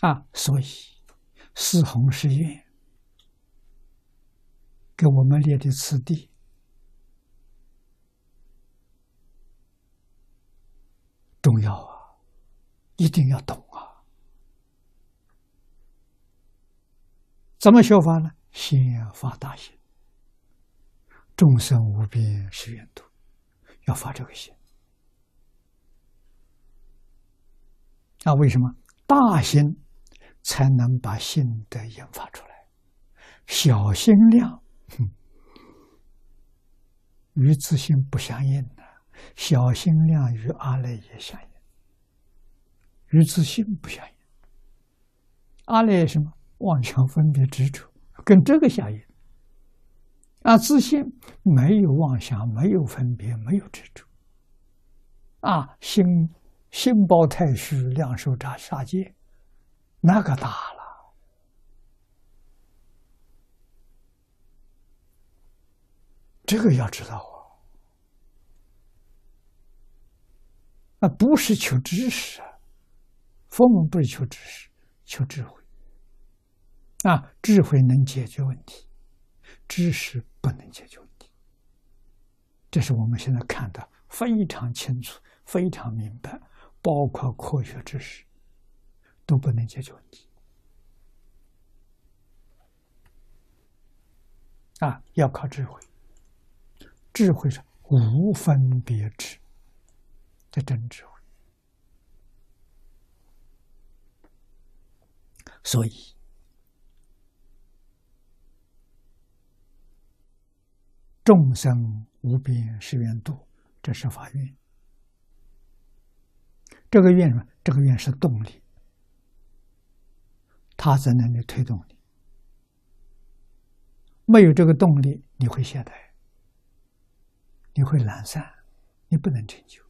啊，所以四弘誓愿给我们列的次第重要啊，一定要懂啊。怎么修法呢？先发大心，众生无边誓愿度，要发这个心。啊，为什么大心？才能把心得引发出来。小心量，哼与自信不相应的；小心量与阿赖耶相应，与自信不相应。阿赖什么？妄想分别执着，跟这个相应。啊，自信没有妄想，没有分别，没有执着。啊，心心包太虚，量受扎杀戒。那个大了，这个要知道啊！那不是求知识啊，佛门不是求知识，求智慧。啊，智慧能解决问题，知识不能解决问题。这是我们现在看的非常清楚、非常明白，包括科学知识。都不能解决问题啊！要靠智慧，智慧是无分别智，的真智慧。所以，众生无边誓愿度，这是法愿。这个愿什么？这个愿是动力。他在那里推动你，没有这个动力，你会懈怠，你会懒散，你不能成就。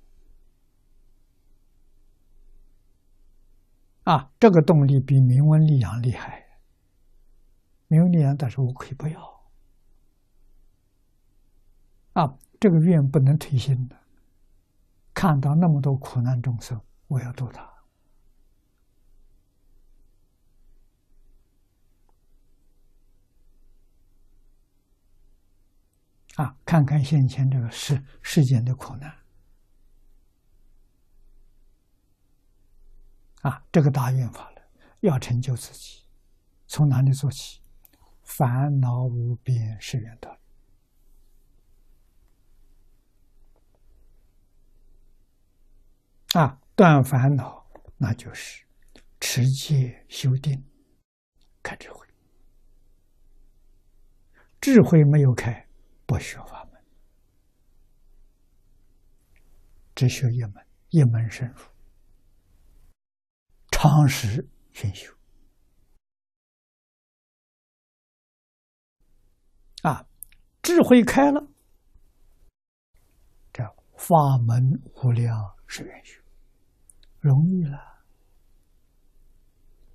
啊，这个动力比明文力养厉害。明文力养，但是我可以不要。啊，这个愿不能推心的，看到那么多苦难众生，我要度他。啊，看看现前这个世世间的苦难，啊，这个大愿法了，要成就自己，从哪里做起？烦恼无边誓愿道，啊，断烦恼，那就是持戒修定，开智慧，智慧没有开。不学法门，只学一门，一门深入，长时熏修。啊，智慧开了，这法门无量是愿修，容易了。